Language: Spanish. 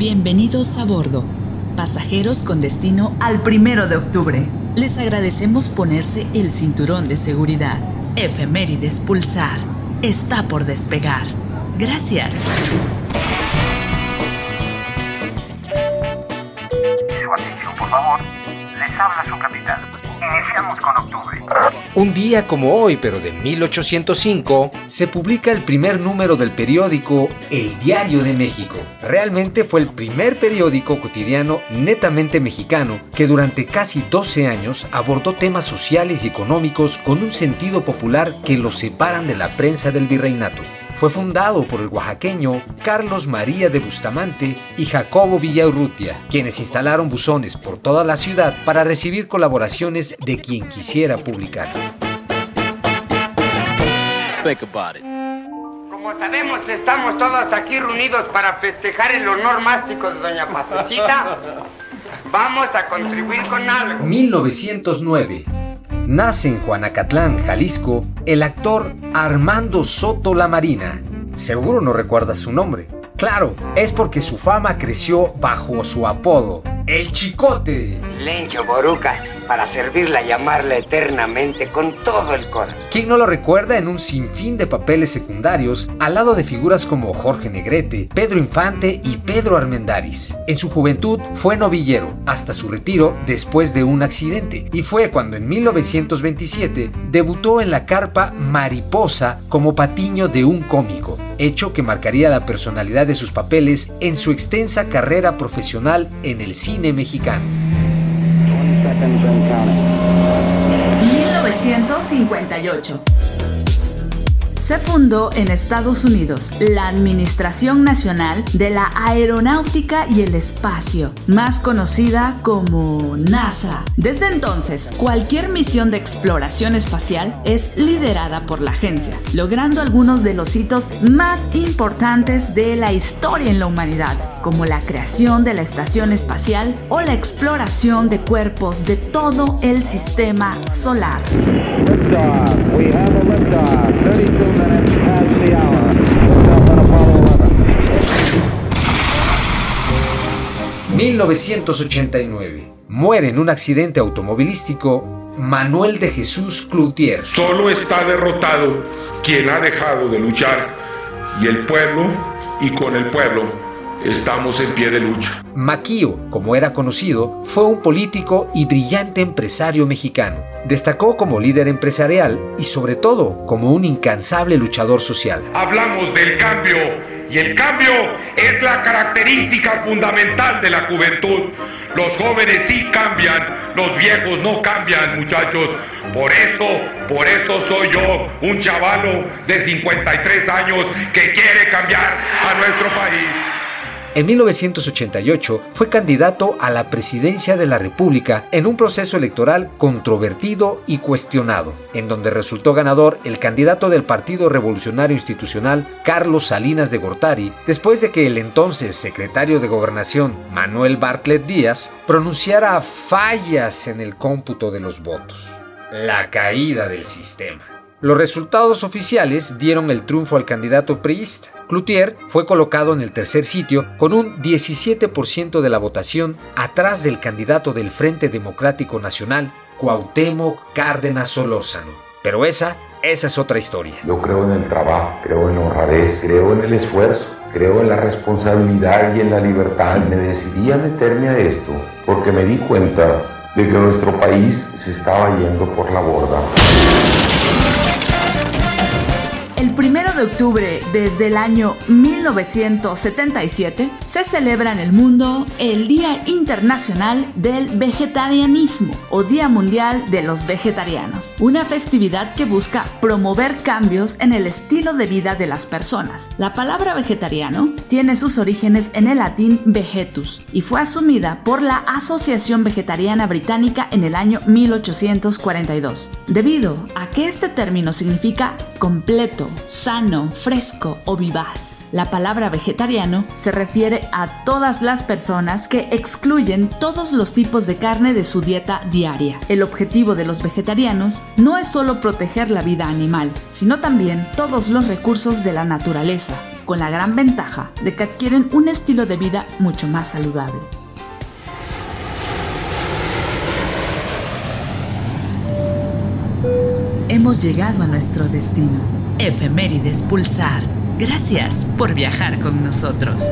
Bienvenidos a bordo, pasajeros con destino al primero de octubre. Les agradecemos ponerse el cinturón de seguridad. Efemérides Pulsar está por despegar. Gracias. Por favor. Les habla su capitán. Iniciamos con octubre. Un día como hoy, pero de 1805, se publica el primer número del periódico El Diario de México. Realmente fue el primer periódico cotidiano netamente mexicano que durante casi 12 años abordó temas sociales y económicos con un sentido popular que los separan de la prensa del virreinato fue fundado por el oaxaqueño Carlos María de Bustamante y Jacobo Villaurrutia, quienes instalaron buzones por toda la ciudad para recibir colaboraciones de quien quisiera publicar. Como sabemos, estamos todos aquí reunidos para festejar el honor mástico de Doña Pasecita. Vamos a contribuir con algo. 1909 nace en Juanacatlán, Jalisco, el actor Armando Soto La Marina. Seguro no recuerdas su nombre. Claro, es porque su fama creció bajo su apodo, El Chicote. Lencho Borucas, para servirla y llamarla eternamente con todo el corazón. ¿Quién no lo recuerda en un sinfín de papeles secundarios al lado de figuras como Jorge Negrete, Pedro Infante y Pedro Armendáriz? En su juventud fue novillero hasta su retiro después de un accidente y fue cuando en 1927 debutó en la carpa Mariposa como patiño de un cómico, hecho que marcaría la personalidad de sus papeles en su extensa carrera profesional en el cine mexicano. 1958. Se fundó en Estados Unidos la Administración Nacional de la Aeronáutica y el Espacio, más conocida como NASA. Desde entonces, cualquier misión de exploración espacial es liderada por la agencia, logrando algunos de los hitos más importantes de la historia en la humanidad, como la creación de la estación espacial o la exploración de cuerpos de todo el sistema solar. 1989. Muere en un accidente automovilístico Manuel de Jesús Cloutier. Solo está derrotado quien ha dejado de luchar y el pueblo y con el pueblo estamos en pie de lucha. Maquio, como era conocido, fue un político y brillante empresario mexicano. Destacó como líder empresarial y sobre todo como un incansable luchador social. Hablamos del cambio y el cambio es la característica fundamental de la juventud. Los jóvenes sí cambian, los viejos no cambian, muchachos. Por eso, por eso soy yo, un chavalo de 53 años que quiere cambiar a nuestro país. En 1988 fue candidato a la presidencia de la República en un proceso electoral controvertido y cuestionado, en donde resultó ganador el candidato del Partido Revolucionario Institucional, Carlos Salinas de Gortari, después de que el entonces secretario de Gobernación, Manuel Bartlett Díaz, pronunciara fallas en el cómputo de los votos. La caída del sistema. Los resultados oficiales dieron el triunfo al candidato priista. Cloutier fue colocado en el tercer sitio con un 17% de la votación atrás del candidato del Frente Democrático Nacional, Cuauhtémoc Cárdenas Solórzano. Pero esa, esa es otra historia. Yo creo en el trabajo, creo en la honradez, creo en el esfuerzo, creo en la responsabilidad y en la libertad. Me decidí a meterme a esto porque me di cuenta de que nuestro país se estaba yendo por la borda. El primero de octubre desde el año 1977 se celebra en el mundo el Día Internacional del Vegetarianismo o Día Mundial de los Vegetarianos, una festividad que busca promover cambios en el estilo de vida de las personas. La palabra vegetariano tiene sus orígenes en el latín vegetus y fue asumida por la Asociación Vegetariana Británica en el año 1842, debido a que este término significa completo, sano, fresco o vivaz. La palabra vegetariano se refiere a todas las personas que excluyen todos los tipos de carne de su dieta diaria. El objetivo de los vegetarianos no es solo proteger la vida animal, sino también todos los recursos de la naturaleza, con la gran ventaja de que adquieren un estilo de vida mucho más saludable. Hemos llegado a nuestro destino. Efemérides Pulsar. Gracias por viajar con nosotros.